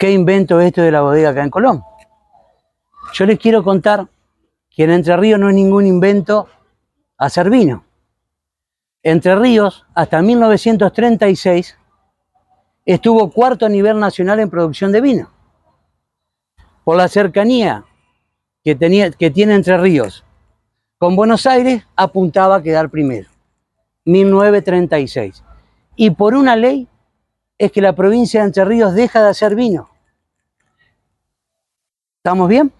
¿Qué invento es esto de la bodega acá en Colón? Yo les quiero contar que en Entre Ríos no es ningún invento hacer vino. Entre Ríos, hasta 1936, estuvo cuarto a nivel nacional en producción de vino. Por la cercanía que, tenía, que tiene Entre Ríos con Buenos Aires, apuntaba a quedar primero. 1936. Y por una ley es que la provincia de Entre Ríos deja de hacer vino. ¿Estamos bien?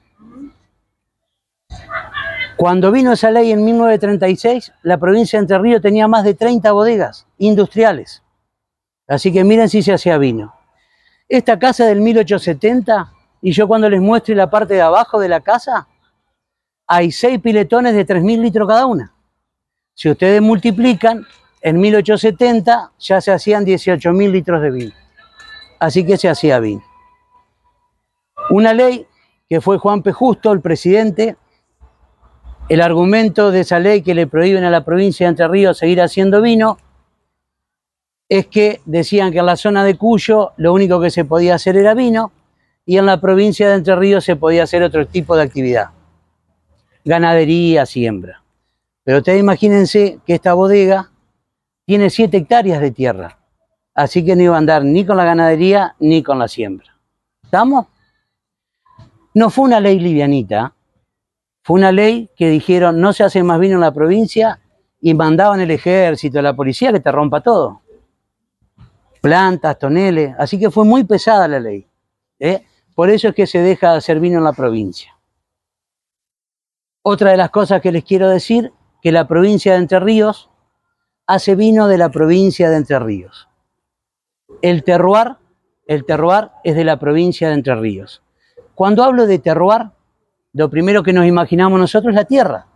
Cuando vino esa ley en 1936, la provincia de Entre Ríos tenía más de 30 bodegas industriales. Así que miren si se hacía vino. Esta casa del 1870, y yo cuando les muestre la parte de abajo de la casa, hay seis piletones de 3.000 litros cada una. Si ustedes multiplican, en 1870 ya se hacían 18.000 litros de vino. Así que se hacía vino. Una ley que fue Juan P. Justo, el presidente, el argumento de esa ley que le prohíben a la provincia de Entre Ríos seguir haciendo vino es que decían que en la zona de Cuyo lo único que se podía hacer era vino y en la provincia de Entre Ríos se podía hacer otro tipo de actividad, ganadería, siembra. Pero ustedes imagínense que esta bodega tiene 7 hectáreas de tierra, así que no iba a andar ni con la ganadería ni con la siembra. ¿Estamos? No fue una ley livianita, fue una ley que dijeron no se hace más vino en la provincia y mandaban el ejército, la policía que te rompa todo. Plantas, toneles, así que fue muy pesada la ley. ¿eh? Por eso es que se deja de hacer vino en la provincia. Otra de las cosas que les quiero decir, que la provincia de Entre Ríos hace vino de la provincia de Entre Ríos. El terroir, el terroir es de la provincia de Entre Ríos. Cuando hablo de terroir, lo primero que nos imaginamos nosotros es la tierra.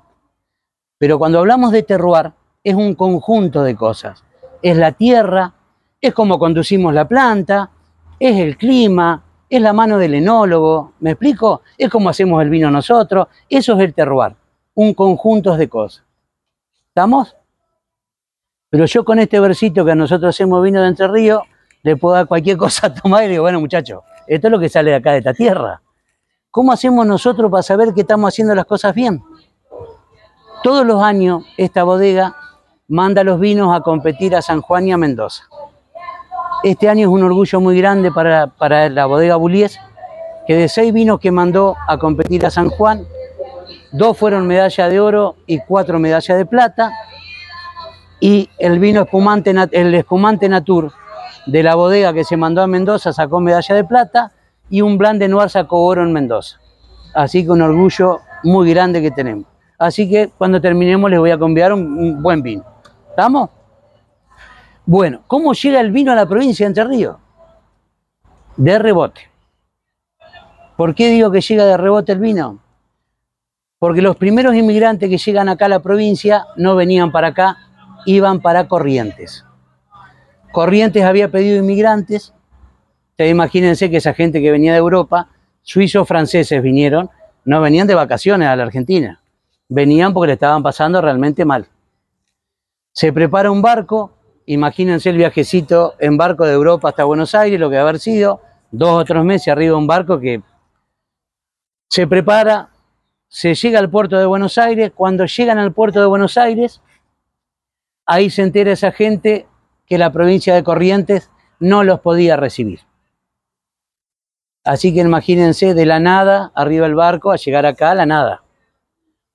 Pero cuando hablamos de terroir, es un conjunto de cosas. Es la tierra, es cómo conducimos la planta, es el clima, es la mano del enólogo, ¿me explico? Es cómo hacemos el vino nosotros, eso es el terroir, un conjunto de cosas. ¿Estamos? Pero yo con este versito que nosotros hacemos vino de Entre Ríos, le puedo dar cualquier cosa a tomar y digo, bueno muchachos, esto es lo que sale acá de esta tierra. ¿Cómo hacemos nosotros para saber que estamos haciendo las cosas bien? Todos los años esta bodega manda los vinos a competir a San Juan y a Mendoza. Este año es un orgullo muy grande para, para la bodega Bullies, que de seis vinos que mandó a competir a San Juan, dos fueron medalla de oro y cuatro medallas de plata, y el vino espumante, el espumante Natur de la bodega que se mandó a Mendoza sacó medalla de plata, y un Blanc de Noir sacó oro en Mendoza. Así que un orgullo muy grande que tenemos. Así que cuando terminemos les voy a convidar un, un buen vino. ¿Estamos? Bueno, ¿cómo llega el vino a la provincia de Entre Ríos? De rebote. ¿Por qué digo que llega de rebote el vino? Porque los primeros inmigrantes que llegan acá a la provincia no venían para acá, iban para Corrientes. Corrientes había pedido inmigrantes Ustedes imagínense que esa gente que venía de Europa, suizos, franceses vinieron, no venían de vacaciones a la Argentina, venían porque le estaban pasando realmente mal. Se prepara un barco, imagínense el viajecito en barco de Europa hasta Buenos Aires, lo que va a haber sido, dos o tres meses arriba un barco que se prepara, se llega al puerto de Buenos Aires, cuando llegan al puerto de Buenos Aires, ahí se entera esa gente que la provincia de Corrientes no los podía recibir. Así que imagínense de la nada, arriba del barco, a llegar acá a la nada.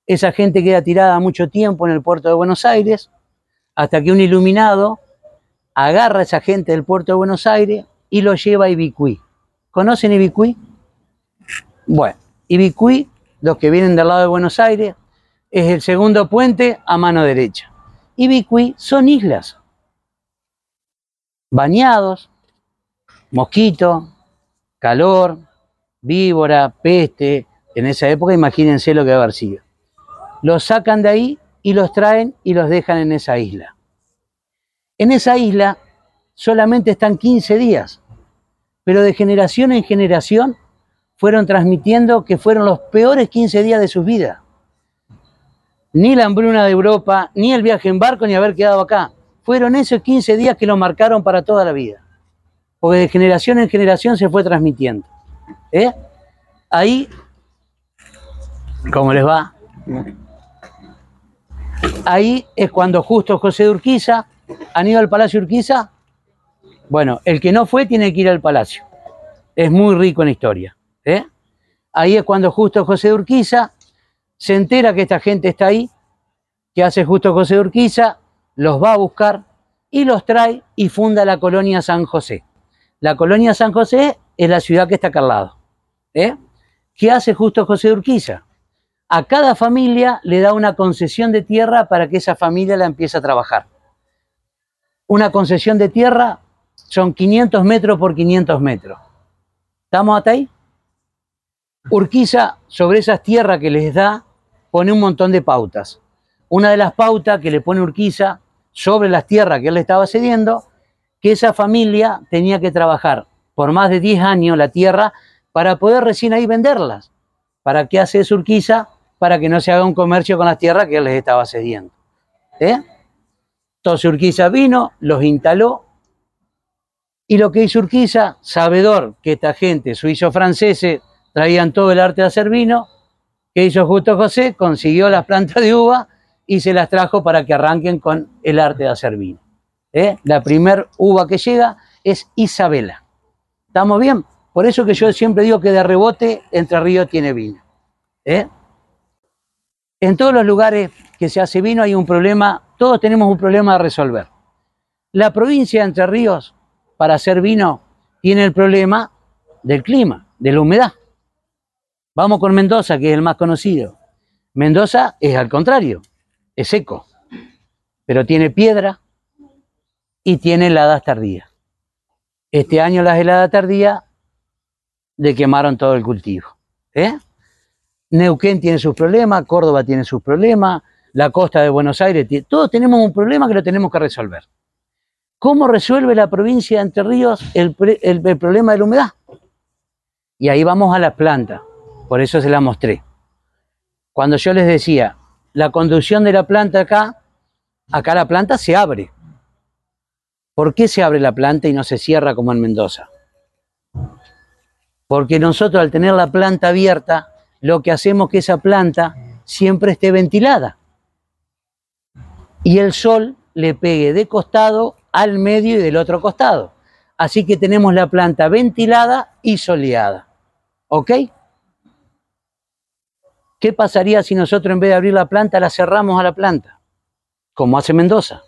Esa gente queda tirada mucho tiempo en el puerto de Buenos Aires, hasta que un iluminado agarra a esa gente del puerto de Buenos Aires y lo lleva a Ibicuí. ¿Conocen Ibicuí? Bueno, Ibicuí, los que vienen del lado de Buenos Aires, es el segundo puente a mano derecha. Ibicuí son islas, bañados, mosquitos, calor, víbora, peste. En esa época imagínense lo que haber sido. Los sacan de ahí y los traen y los dejan en esa isla. En esa isla solamente están 15 días, pero de generación en generación fueron transmitiendo que fueron los peores 15 días de sus vidas. Ni la hambruna de Europa, ni el viaje en barco, ni haber quedado acá. Fueron esos 15 días que lo marcaron para toda la vida. porque de generación en generación se fue transmitiendo. ¿eh? Ahí, ¿cómo les va? Ahí es cuando justo José de Urquiza, ¿han ido al Palacio Urquiza? Bueno, el que no fue tiene que ir al Palacio. Es muy rico en historia. ¿eh? Ahí es cuando justo José de Urquiza se entera que esta gente está ahí, que hace justo José de Urquiza, los va a buscar y los trae y funda la colonia San José. La colonia San José es la ciudad que está acá al lado. ¿eh? ¿Qué hace justo José de Urquiza? A cada familia le da una concesión de tierra para que esa familia la empiece a trabajar. Una concesión de tierra son 500 metros por 500 metros. ¿Estamos hasta ahí? Urquiza, sobre esas tierras que les da, pone un montón de pautas. Una de las pautas que le pone Urquiza sobre las tierras que él le estaba cediendo, que esa familia tenía que trabajar por más de 10 años la tierra para poder recién ahí venderlas. ¿Para qué hace Urquiza? para que no se haga un comercio con las tierras que él les estaba cediendo. ¿Eh? Entonces Urquiza vino, los instaló, y lo que hizo Urquiza, sabedor que esta gente, suizos franceses, traían todo el arte de hacer vino, que hizo Justo José, consiguió las plantas de uva y se las trajo para que arranquen con el arte de hacer vino. ¿Eh? La primer uva que llega es Isabela. ¿Estamos bien? Por eso que yo siempre digo que de rebote Entre Ríos tiene vino. ¿Eh? En todos los lugares que se hace vino hay un problema, todos tenemos un problema a resolver. La provincia de Entre Ríos, para hacer vino, tiene el problema del clima, de la humedad. Vamos con Mendoza, que es el más conocido. Mendoza es al contrario, es seco, pero tiene piedra y tiene heladas tardías. Este año las heladas tardías le quemaron todo el cultivo. ¿eh? Neuquén tiene sus problemas, Córdoba tiene sus problemas, la costa de Buenos Aires, todos tenemos un problema que lo tenemos que resolver. ¿Cómo resuelve la provincia de Entre Ríos el, problema de la humedad? Y ahí vamos a la planta, por eso se la mostré. Cuando yo les decía, la conducción de la planta acá, acá la planta se abre. ¿Por qué se abre la planta y no se cierra como en Mendoza? Porque nosotros al tener la planta abierta, lo que hacemos es que esa planta siempre esté ventilada y el sol le pegue de costado al medio y del otro costado. Así que tenemos la planta ventilada y soleada. ¿Ok? ¿Qué pasaría si nosotros en vez de abrir la planta la cerramos a la planta? Como hace Mendoza.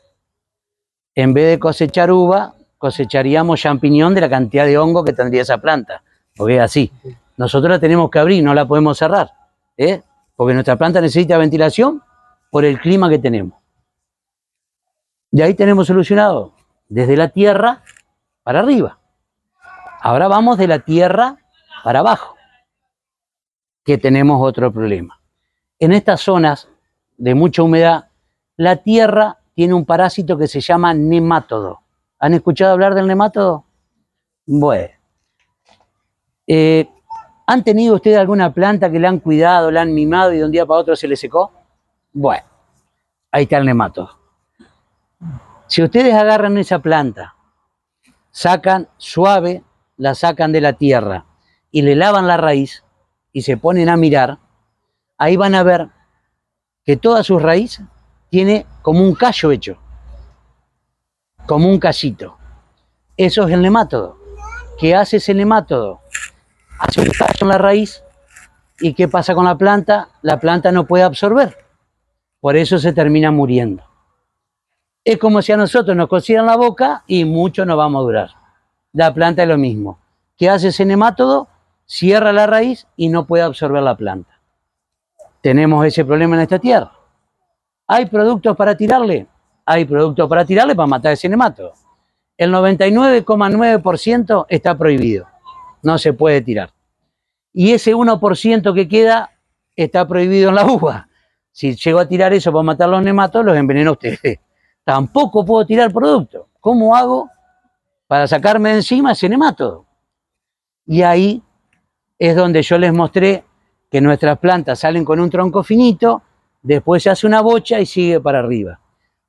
En vez de cosechar uva, cosecharíamos champiñón de la cantidad de hongo que tendría esa planta. Porque es así. Nosotros la tenemos que abrir, no la podemos cerrar, ¿eh? porque nuestra planta necesita ventilación por el clima que tenemos. De ahí tenemos solucionado desde la tierra para arriba. Ahora vamos de la tierra para abajo, que tenemos otro problema. En estas zonas de mucha humedad, la tierra tiene un parásito que se llama nemátodo. ¿Han escuchado hablar del nemátodo? Bueno. Eh, ¿Han tenido ustedes alguna planta que le han cuidado, la han mimado y de un día para otro se le secó? Bueno, ahí está el nemato. Si ustedes agarran esa planta, sacan suave, la sacan de la tierra y le lavan la raíz y se ponen a mirar, ahí van a ver que toda su raíz tiene como un callo hecho, como un callito. Eso es el nemátodo. ¿Qué hace ese nemátodo? hace un tallo en la raíz y ¿qué pasa con la planta? La planta no puede absorber. Por eso se termina muriendo. Es como si a nosotros nos cosieran la boca y mucho no vamos a durar. La planta es lo mismo. ¿Qué hace ese nemátodo? Cierra la raíz y no puede absorber la planta. Tenemos ese problema en esta tierra. ¿Hay productos para tirarle? Hay productos para tirarle para matar ese nemátodo. El 99,9% está prohibido no se puede tirar. Y ese 1% que queda está prohibido en la uva. Si llego a tirar eso para matar los nematos, los enveneno ustedes. Tampoco puedo tirar producto. ¿Cómo hago para sacarme de encima ese nematodo? Y ahí es donde yo les mostré que nuestras plantas salen con un tronco finito, después se hace una bocha y sigue para arriba.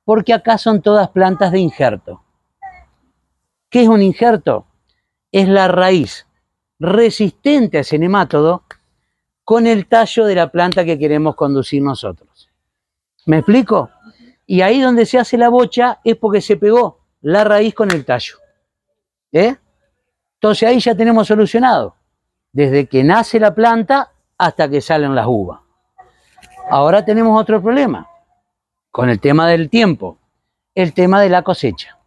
Porque acá son todas plantas de injerto. ¿Qué es un injerto? es la raíz resistente a ese nemátodo con el tallo de la planta que queremos conducir nosotros. ¿Me explico? Y ahí donde se hace la bocha es porque se pegó la raíz con el tallo. ¿Eh? Entonces ahí ya tenemos solucionado, desde que nace la planta hasta que salen las uvas. Ahora tenemos otro problema con el tema del tiempo, el tema de la cosecha.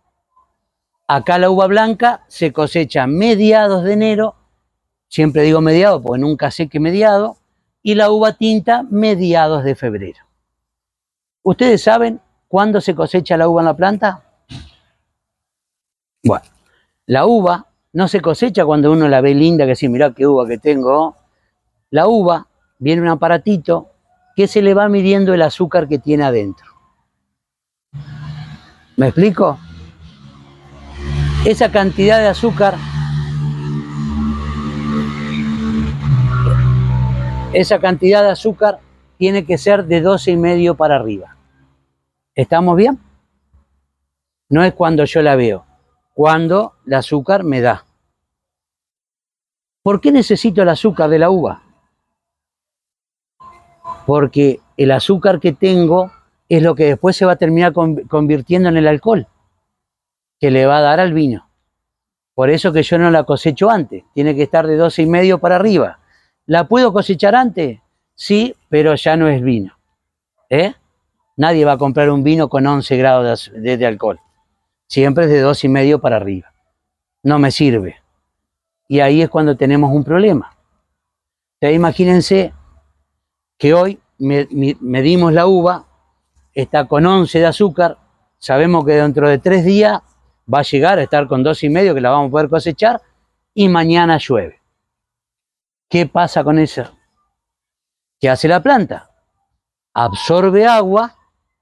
Acá la uva blanca se cosecha mediados de enero, siempre digo mediados porque nunca sé qué mediado, y la uva tinta mediados de febrero. ¿Ustedes saben cuándo se cosecha la uva en la planta? Bueno, la uva no se cosecha cuando uno la ve linda, que sí, mirá qué uva que tengo. La uva viene un aparatito que se le va midiendo el azúcar que tiene adentro. ¿Me explico? Esa cantidad de azúcar, esa cantidad de azúcar tiene que ser de 12 y medio para arriba. ¿Estamos bien? No es cuando yo la veo, cuando el azúcar me da. ¿Por qué necesito el azúcar de la uva? Porque el azúcar que tengo es lo que después se va a terminar convirtiendo en el alcohol que le va a dar al vino. Por eso que yo no la cosecho antes, tiene que estar de 12 y medio para arriba. ¿La puedo cosechar antes? Sí, pero ya no es vino. ¿Eh? Nadie va a comprar un vino con 11 grados de, alcohol. Siempre es de 12 y medio para arriba. No me sirve. Y ahí es cuando tenemos un problema. imagínense que hoy medimos la uva, está con 11 de azúcar, sabemos que dentro de tres días va a llegar a estar con dos y medio que la vamos a poder cosechar y mañana llueve. ¿Qué pasa con eso? ¿Qué hace la planta? Absorbe agua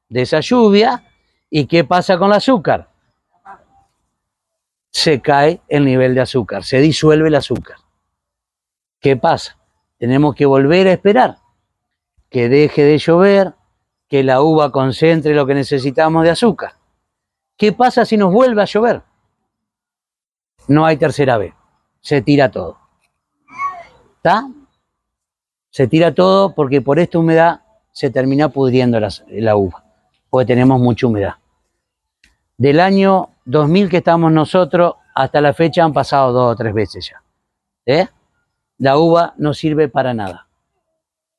de esa lluvia y ¿qué pasa con el azúcar? Se cae el nivel de azúcar, se disuelve el azúcar. ¿Qué pasa? Tenemos que volver a esperar que deje de llover, que la uva concentre lo que necesitamos de azúcar. ¿Qué pasa si nos vuelve a llover? No hay tercera vez. Se tira todo. ¿Está? Se tira todo porque por esta humedad se termina pudriendo la, uva, porque tenemos mucha humedad. Del año 2000 que estamos nosotros hasta la fecha han pasado dos o tres veces ya. ¿Eh? La uva no sirve para nada.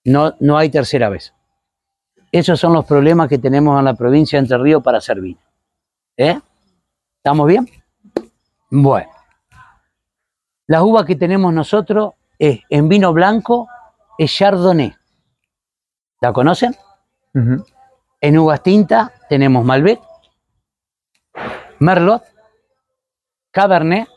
No, no hay tercera vez. Esos son los problemas que tenemos en la provincia de Entre Ríos para hacer vino. ¿Eh? ¿Estamos bien? Bueno. La uva que tenemos nosotros es en vino blanco, es Chardonnay. ¿La conocen? En uvas tintas tenemos Malbec, Merlot, Cabernet